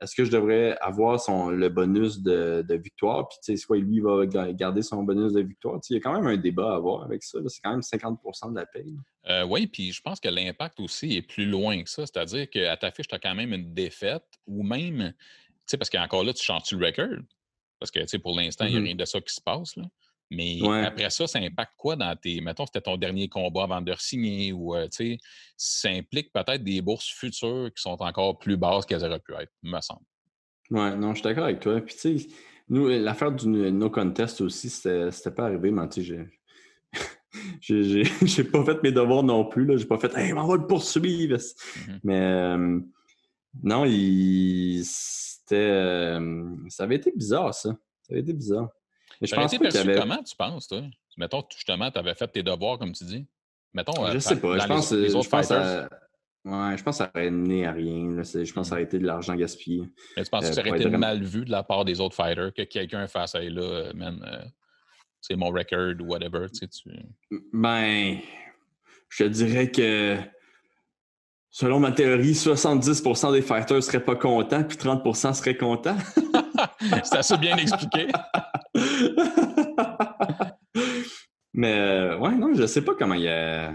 est-ce que je devrais avoir son, le bonus de, victoire? Puis, tu sais, soit lui va garder son bonus de victoire. il y a quand même un débat à avoir avec ça. C'est quand même 50% de la paye. Euh, oui, puis je pense que l'impact aussi est plus loin que ça. C'est-à-dire qu'à ta fiche, tu as quand même une défaite ou même, tu sais, parce qu'encore là, tu chantes le record? Parce que, tu sais, pour l'instant, il n'y a mm-hmm. rien de ça qui se passe. Là. Mais après ça, ça impacte quoi dans tes. Mettons, c'était ton dernier combat avant de signer ou, euh, tu sais, ça implique peut-être des bourses futures qui sont encore plus basses qu'elles auraient pu être, me semble. Ouais, non, je suis d'accord avec toi. Puis, tu sais, nous, l'affaire du no contest aussi, c'était pas arrivé, mais tu sais, j'ai. pas fait mes devoirs non plus. Là. J'ai pas fait Hey, on va le poursuivre. Mm-hmm. Mais euh, non, il... c'était. Euh, ça avait été bizarre, ça. Ça avait été bizarre. Mais je pense pas avait... comment, tu penses, toi? Mettons, justement, tu avais fait tes devoirs, comme tu dis. Mettons, je euh, sais pas. Je pense, les, autres je pense à... Ouais, je pense que ça aurait mené à rien. Je pense que ça aurait été de l'argent gaspillé. Mais tu penses que ça aurait été mal vu de la part des autres fighters que quelqu'un fasse hey, là, euh, man, euh, c'est mon record ou whatever, tu sais, tu... Ben, je te dirais que selon ma théorie, 70% des fighters seraient pas contents, puis 30% seraient contents. c'est assez bien expliqué. Mais euh, ouais, non, je sais pas comment il a...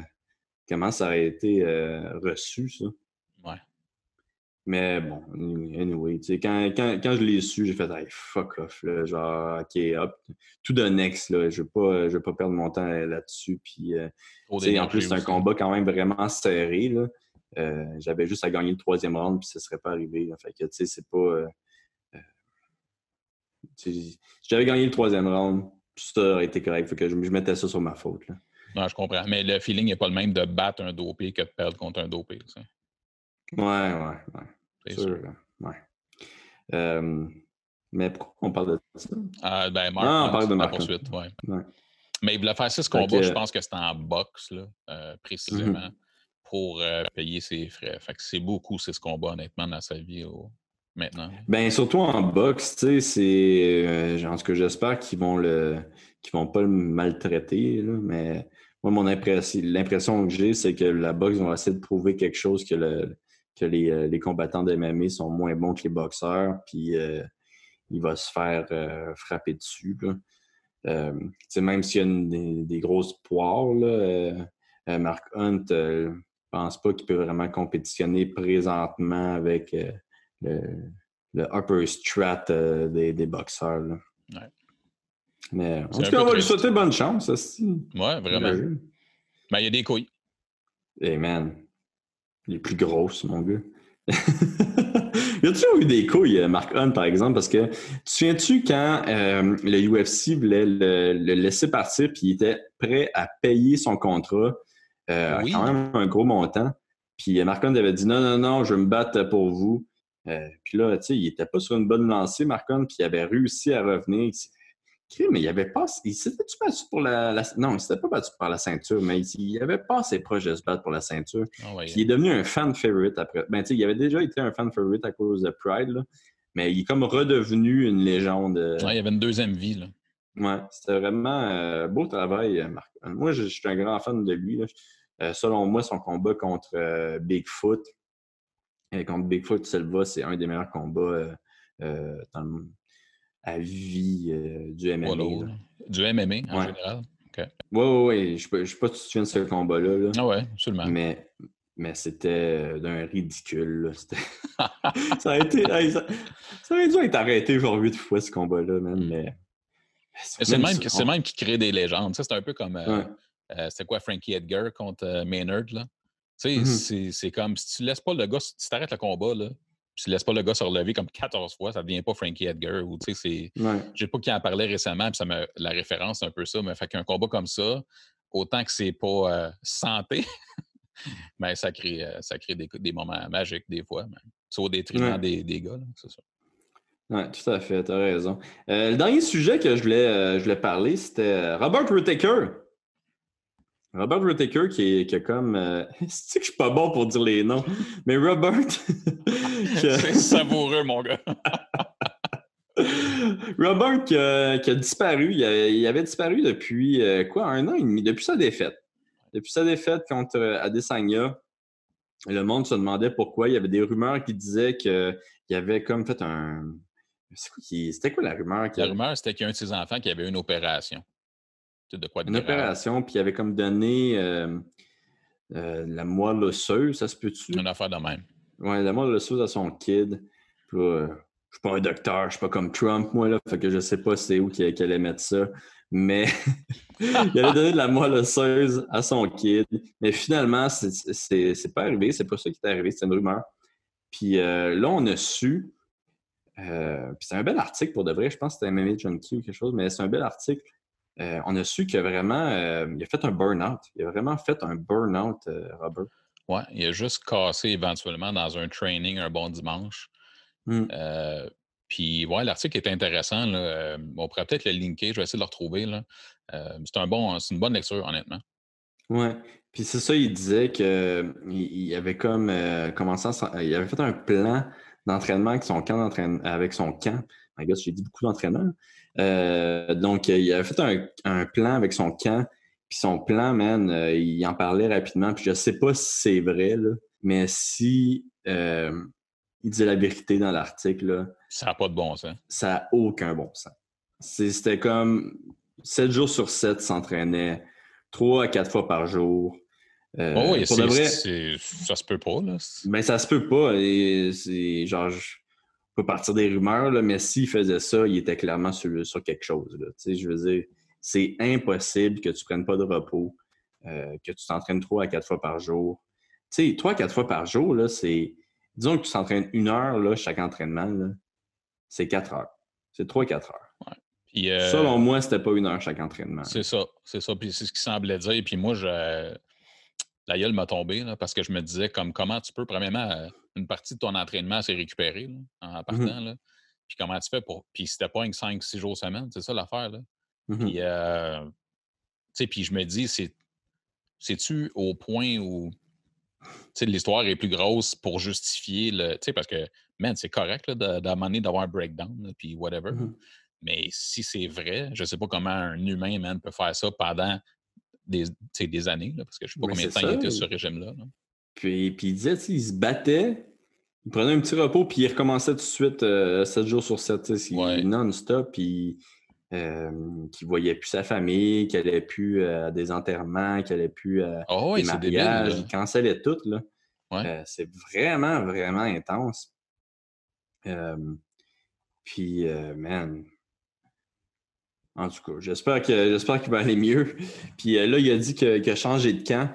comment ça aurait été euh, reçu, ça. Ouais. Mais bon, anyway, tu sais, quand, quand, quand, je l'ai su, j'ai fait hey, fuck off, là, genre, ok, hop, tout de next, là, je vais pas, je vais pas perdre mon temps là-dessus. Puis, euh, en plus, c'est un combat quand même vraiment serré, là. J'avais juste à gagner le troisième round, puis ça serait pas arrivé. Fait que, tu sais, c'est pas si j'avais gagné le troisième round, ça aurait été correct. que je, mettais ça sur ma faute. Là. Non, je comprends. Mais le feeling n'est pas le même de battre un dopé que de perdre contre un dopé. Ça. Ouais, ouais, ouais. C'est sûr. Ouais. Euh, mais pourquoi on parle de ça? Ah, ben, non, on parle de poursuite, ouais. ouais. Mais il voulait faire six combats, je pense que c'était en boxe, là, euh, précisément, mm-hmm. Pour euh, payer ses frais. Fait que c'est beaucoup six combats, honnêtement, dans sa vie maintenant? Ben surtout en boxe, tu sais, c'est. Euh, en tout cas, j'espère qu'ils vont le. qu'ils vont pas le maltraiter, mais moi, mon impression, l'impression que j'ai, c'est que la boxe va essayer de prouver quelque chose que le que les, euh, les combattants de MMA sont moins bons que les boxeurs, puis il va se faire frapper dessus. Même s'il y a des, grosses poires, Mark Hunt pense pas qu'il peut vraiment compétitionner présentement avec le, le upper strat euh, des, des, boxeurs. Là. Ouais. Mais en tout cas, on va lui souhaiter bonne chance. Aussi. Ouais, vraiment. Mais il y a des couilles. Hey man, les plus grosses, mon gars. il y a toujours eu des couilles, euh, Mark Hunt, par exemple, parce que tu te souviens-tu quand euh, le UFC voulait le, laisser partir puis il était prêt à payer son contrat, euh, quand même un gros montant. Puis Mark Hunt avait dit non, non, non, je vais me battre pour vous. Euh, puis là, tu sais, il n'était pas sur une bonne lancée, Marcon, puis il avait réussi à revenir. Mais il avait pas. Il s'était-tu battu pour la, Non, il s'était pas battu pour la ceinture, mais il, avait pas assez proche de se battre pour la ceinture. Ah puis il est devenu un fan favorite après. Ben, tu sais, il avait déjà été un fan favorite à cause de Pride, là, mais il est comme redevenu une légende. Euh. Ouais, il avait une deuxième vie, là. Ouais, c'était vraiment euh, beau travail, Marc. Moi, je, suis un grand fan de lui. Selon moi, son combat contre Bigfoot, contre Bigfoot Silva, c'est un des meilleurs combats euh, euh, à vie euh, du MMA. Du MMA en général. Ouais, ouais, ouais. Je ne sais pas si tu te souviens de ce combat-là. Là. Ah ouais, absolument. Mais, mais c'était d'un ridicule. ça, a été, ça, aurait dû être arrêté genre huit fois ce combat-là, même. Mm. Mais. C'est le même, même qui crée des légendes. C'est un peu comme. euh, Ouais. Euh, C'était quoi Frankie Edgar contre euh, Maynard? Là? Tu sais, Mhm. c'est- c'est comme si tu laisses pas le gars, si tu arrêtes le combat, là, tu laisses pas le gars se relever comme 14 fois, ça devient pas Frankie Edgar. Ou, tu sais, c'est. Ouais. Je sais pas qui en parlait récemment, puis ça me, la référence, c'est un peu ça. Mais fait qu'un combat comme ça, autant que c'est pas euh, santé, mais ça crée, euh, ça crée des, des moments magiques des fois. mais C'est au détriment Ouais. des, des gars, là, c'est ça. Ouais, tout à fait, t'as raison. Euh, le dernier sujet que je voulais, je voulais parler, c'était Robert Whittaker. Robert Whittaker qui est, qui a comme. Euh... C'est que je suis pas bon pour dire les noms, mais Robert. C'est savoureux, mon gars. Robert qui a, qui a disparu. Il, avait disparu depuis euh, quoi, un an et demi, depuis sa défaite. Depuis sa défaite contre euh, Adesanya, le monde se demandait pourquoi. Il y avait des rumeurs qui disaient qu'il avait comme fait un. c'est quoi C'était quoi la rumeur? La rumeur, c'était qu'il y a un de ses enfants qui avait une opération. Tu sais, de quoi de Une grave. opération, puis il avait comme donné euh, euh, la moelle osseuse, ça se peut-tu? Une affaire de même. Ouais, la moelle osseuse à son kid. Puis euh, je suis pas un docteur, je suis pas comme Trump, moi, là, fait que je sais pas c'est où qu'il allait mettre ça. Mais il avait donné de la moelle osseuse à son kid. Mais finalement, c'est- pas arrivé, c'est pas ça qui est arrivé, c'est une rumeur. Puis euh, là, on a su. euh, puis c'est un bel article pour de vrai, je pense que c'était MMA Junkie ou quelque chose, mais c'est un bel article. Euh, on a su que vraiment, euh, il a fait un burn-out. Il a vraiment fait un burn-out, euh, Robert. Ouais, il a juste cassé éventuellement dans un training un bon dimanche. Mm. Euh, puis, ouais, l'article est intéressant. là. On pourrait peut-être le linker, je vais essayer de le retrouver. c'est un bon, c'est une bonne lecture, honnêtement. Ouais. Puis c'est ça, il disait qu'il il avait comme commencé à il avait fait un plan d'entraînement avec son camp d'entraînement avec son camp. My God, j'ai dit beaucoup d'entraînement. Euh, donc, euh, il avait fait un, un plan avec son camp. Puis son plan, man, euh, il en parlait rapidement. Puis je sais pas si c'est vrai, là, mais si il disait la vérité dans l'article, Ça n'a pas de bon sens. ça n'a aucun bon sens. C'était comme 7 jours sur 7 s'entraînait 3 à 4 fois par jour. Euh, Oh oui, pour de c'est- vrai, ça se peut pas. Là. Ben ça se peut pas. Et genre, je peux partir des rumeurs, là, mais s'il faisait ça, il était clairement sur, sur quelque chose. Là. Tu sais, Je veux dire, c'est impossible que tu prennes pas de repos, euh, que tu t'entraînes 3 à 4 fois par jour. Tu sais, 3 à 4 fois par jour, là, c'est. Disons que tu t'entraînes une heure là, chaque entraînement, là, c'est 4 heures. C'est 3 à 4 heures. Puis, euh, Selon moi, c'était pas une heure chaque entraînement. C'est ça, c'est ça. Puis c'est ce qu'il semblait dire. Puis moi, je... la gueule m'a tombé là, parce que je me disais comme comment tu peux, premièrement, une partie de ton entraînement s'est récupérée en partant. là. Puis comment tu fais pour. Puis c'était pas une 5-6 jours semaine, c'est ça l'affaire. Là. Mhm. Puis, euh, tu sais, puis je me dis, c'est. C'est-tu au point où l'histoire est plus grosse pour justifier le. Tu sais, parce que, man, c'est correct d'amener d'avoir un breakdown, puis whatever. Mhm. Mais si c'est vrai, je sais pas comment un humain, man, peut faire ça pendant des, des années, là, parce que je sais pas Mais combien de temps il était sur ce régime-là. là. Puis, puis il disait, il se battait, il prenait un petit repos, puis il recommençait tout de suite 7 jours sur 7, tu sais, il- Ouais. non-stop, puis euh, qu'il voyait plus sa famille, qu'il allait plus euh, à des enterrements, qu'il allait plus à Ah oui, des débile. mariages, il cancellait tout, là. Ouais. Euh, c'est vraiment, vraiment intense. Euh, puis, euh, man, en tout cas, j'espère que j'espère qu'il va aller mieux. Puis euh, là, il a dit que- qu'il a changé de camp,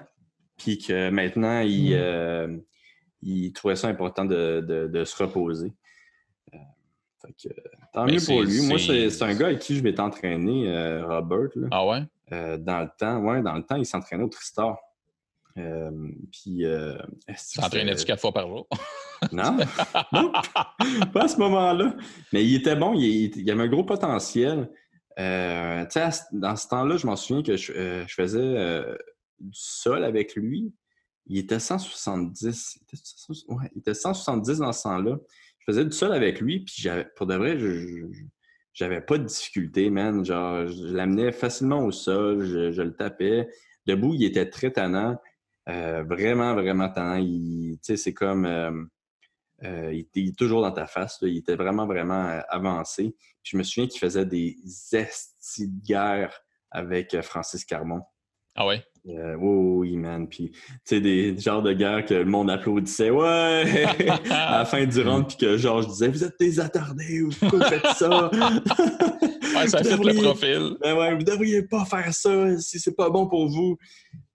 puis que maintenant, il, Mm. euh, il trouvait ça important de, de- de se reposer. Euh, fait que, tant Mais mieux pour lui. Moi, c'est- un gars avec qui je m'étais entraîné, euh, Robert. là. Ah ouais? Dans le temps, ouais, dans le temps, il s'entraînait au Tristar. Puis, c'était- quatre fois par jour? Non, non, pas à ce moment-là. Mais il était bon, il, il avait un gros potentiel. Euh, tu sais, à dans ce temps-là, je m'en souviens que je, euh, je faisais euh, du sol avec lui. Il était 170. Il était, 170 ouais, il était 170 dans ce temps-là. Je faisais du sol avec lui, puis pour de vrai, j'avais pas de difficulté, man. Genre, je l'amenais facilement au sol, je, le tapais. Debout, il était très tannant. Euh, vraiment, vraiment tannant. Tu sais, c'est comme... euh, euh, il, était, toujours dans ta face. Il était vraiment, vraiment avancé. Je me souviens qu'il faisait des estis de guerre avec Francis Carmon. Ah ouais? Euh, oui, man. Puis, tu sais, des genres de guerres que le monde applaudissait, ouais, à la fin du round, puis que Georges disait, vous êtes des attardés, vous faites ça? ouais, ça fait le profil. Ben ouais, vous devriez pas faire ça si c'est pas bon pour vous.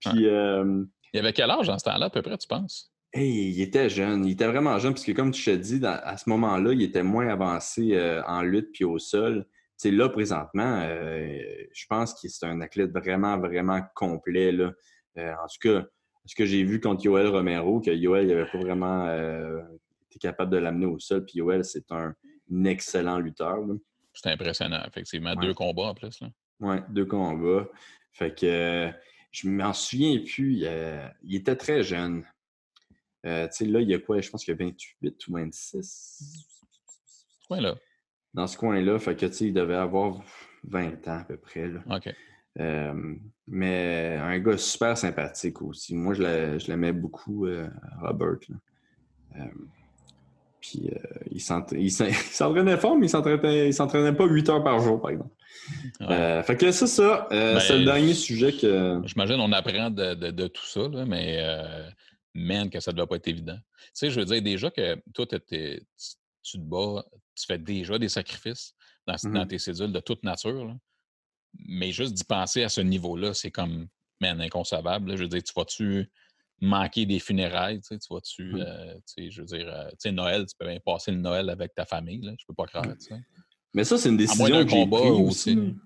Puis. Euh, il avait quel âge en ce temps-là, à peu près, tu penses? Hey, il était jeune, il était vraiment jeune, parce que comme tu t'ai dit, à ce moment-là, il était moins avancé euh, en lutte puis au sol. Sais, là, présentement, euh, je pense que c'est un athlète vraiment, vraiment complet. Là. Euh, en tout cas, ce que j'ai vu contre Yoel Romero, que Yoel n'avait pas vraiment été capable de l'amener au sol. Puis Yoel, c'est un, excellent lutteur. C'est impressionnant, effectivement. Deux combats en plus. Oui, deux combats. Fait que je m'en souviens plus. il était très jeune. Euh, tu sais, là, il y a quoi? Je pense qu'il y a 28 ou 26. Ce coin-là. Dans ce coin-là. Fait que, tu sais, il devait avoir 20 ans à peu près. Là. OK. Euh, mais un gars super sympathique aussi. Moi, je l'aimais beaucoup, euh, Robert. puis il s'entraînait fort, mais il s'entraînait pas 8 heures par jour, par exemple. fait que c'est ça. Ben, c'est le dernier sujet que. J'imagine on apprend de, de, tout ça, là, mais man, que ça ne doit pas être évident. Tu sais, je veux dire, déjà que toi, tu te bats, tu fais déjà des sacrifices dans, mmh tes cédules de toute nature. Mais juste d'y penser à ce niveau-là, c'est comme, man, inconcevable. Je veux dire, tu vas-tu manquer des funérailles? Tu, vas-tu, mmh. euh, je veux dire, euh, tu sais, Noël, tu peux bien passer le Noël avec ta famille. Là, je peux pas croire, ça. Mais ça, c'est une décision que j'ai prise aussi. Oui,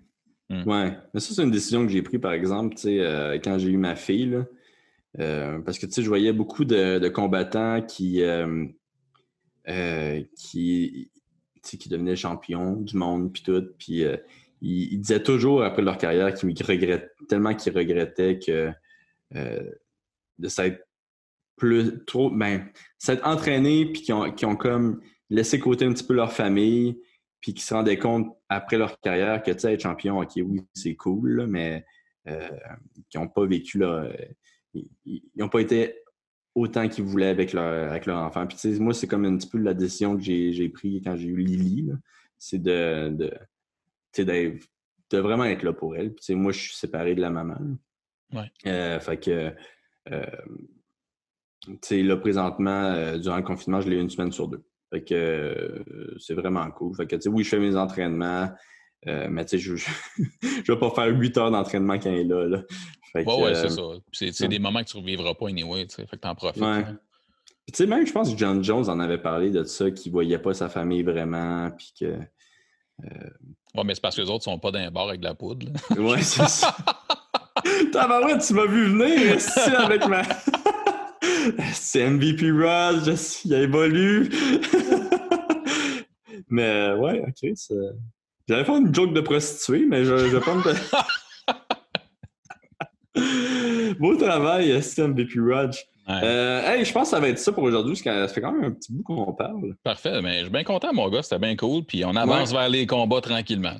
mmh. Ouais, mais ça, c'est une décision que j'ai prise, par exemple, tu sais, euh, quand j'ai eu ma fille, là, parce que tu sais, je voyais beaucoup de, combattants qui, euh, euh, qui, qui devenaient champions du monde, puis tout. Puis ils, disaient toujours après leur carrière qu'ils regrettaient, tellement qu'ils regrettaient que de s'être plus trop, ben, s'être entraînés, puis qui ont, ont comme laissé côté un petit peu leur famille, puis qui se rendaient compte après leur carrière que, tu sais, être champion, OK, oui, c'est cool, mais qui n'ont pas vécu là, ils n'ont pas été autant qu'ils voulaient avec leur, avec leur enfant. Puis, moi, c'est comme un petit peu la décision que j'ai prise quand j'ai eu Lily. C'est de, de, de, vraiment être là pour elle. Puis, moi, je suis séparé de la maman. Ouais. Euh, fait que, euh, là, présentement, euh, durant le confinement, je l'ai une semaine sur deux. Fait que c'est vraiment cool. Fait que, oui, je fais mes entraînements, mais tu sais, je ne vais pas faire huit heures d'entraînement quand elle est là. là. Oui, ouais, c'est ça. C'est des moments que tu ne revivras pas anyway, tu sais. Fait que t'en profites. Ouais. Hein. tu sais, même, je pense que John Jones en avait parlé de ça, qu'il ne voyait pas sa famille vraiment, puis que... Euh... Ouais, mais c'est parce que les autres sont pas dans un bar avec de la poudre. Ouais, c'est ça. Tabarouette, tu m'as vu venir ici avec ma... c'est MVP Rod, il a évolué. mais ouais, ok, J'allais faire une joke de prostituée, mais je, je pense que... Beau travail, Steve BP Raj. Euh, hey, je pense que ça va être ça pour aujourd'hui, parce que ça fait quand même un petit bout qu'on parle. Parfait, mais je suis bien content, mon gars, c'était bien cool. Puis on avance vers les combats tranquillement.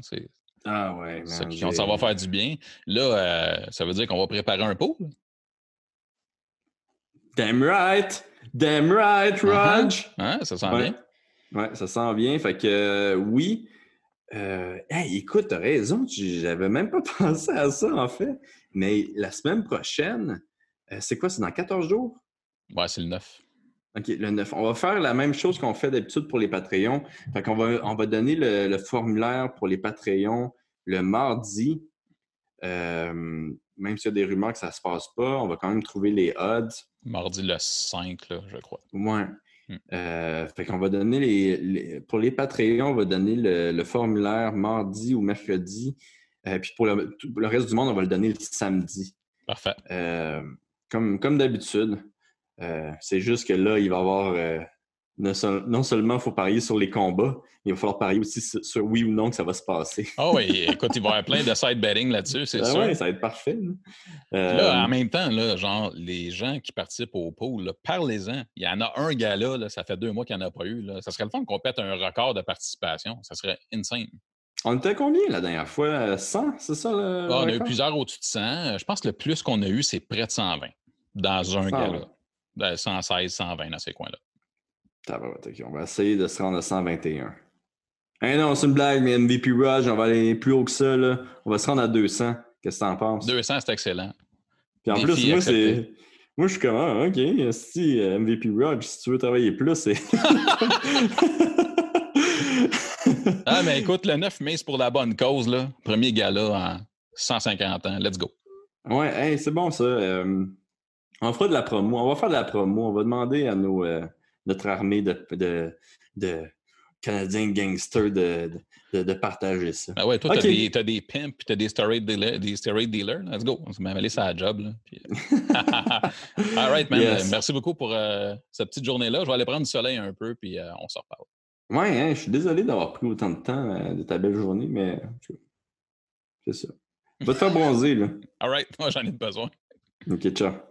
Ah ouais, ça, ça, va faire du bien. Là, euh, ça veut dire qu'on va préparer un pot. Damn right! Damn right, uh-huh. Raj! Hein, ça sent bien. Ouais, ça sent bien. Fait que euh, oui. hey, écoute, t'as raison, j'avais même pas pensé à ça en fait. Mais la semaine prochaine, euh, c'est quoi? C'est dans 14 jours? Ouais, c'est le 9. OK, le 9. On va faire la même chose qu'on fait d'habitude pour les Patreons. Fait qu'on va, on va donner le, formulaire pour les Patreons le mardi. Euh, même s'il y a des rumeurs que ça ne se passe pas, on va quand même trouver les odds. Mardi le 5, là, je crois. Ouais. Hmm. Euh, fait qu'on va donner les, Pour les Patreons, on va donner le formulaire mardi ou mercredi. Euh, puis pour le, reste du monde, on va le donner le samedi. Parfait. Euh, comme comme d'habitude. Euh, c'est juste que là, il va y avoir. Non, seulement il faut parier sur les combats, mais il va falloir parier aussi sur, oui ou non que ça va se passer. Ah oui, écoute, il va y avoir plein de side betting là-dessus, c'est ah sûr. Oui, ça va être parfait. Là. en même temps, là, genre, les gens qui participent au pool, parlez-en. Il y en a un gars là, ça fait deux mois qu'il n'y en a pas eu. Là. Ça serait le fun qu'on pète un record de participation. Ça serait insane. On était combien la dernière fois? 100, c'est ça? Le, ah, on a eu plusieurs au-dessus de 100. Je pense que le plus qu'on a eu, c'est près de 120 dans un gala. 116, 120 dans ces coins-là. On va essayer de se rendre à 121. Eh non, c'est une blague, mais MVP Rush, on va aller plus haut que ça. Là. On va se rendre à 200. Qu'est-ce que t'en penses? 200, c'est excellent. Puis en Défi plus, moi, c'est. Moi, je suis comme, ah, OK, si euh, MVP Rog, si tu veux travailler plus, c'est. Ah, mais écoute, le 9 mai, c'est pour la bonne cause, là. Premier gala en 150 ans. Let's go. Ouais, hey, c'est bon ça. Euh, on fera de la promo. On va faire de la promo. On va demander à nos, euh, notre armée de, de, de Canadiens gangsters de, de, de partager ça. Ben ouais, toi, Ok. t'as des, t'as des pimps puis t'as des steroid dealers. Des steroid dealers. Let's go. On s'est même allé sur la job. Là. Puis- All right, man. Yes. Euh, Merci beaucoup pour euh, cette petite journée-là. Je vais aller prendre du soleil un peu, puis euh, on s'en reparle. Ouais, hein, je suis désolé d'avoir pris autant de temps euh, de ta belle journée, mais c'est ça. Va te faire bronzer, là. All right, moi, j'en ai besoin. OK, ciao.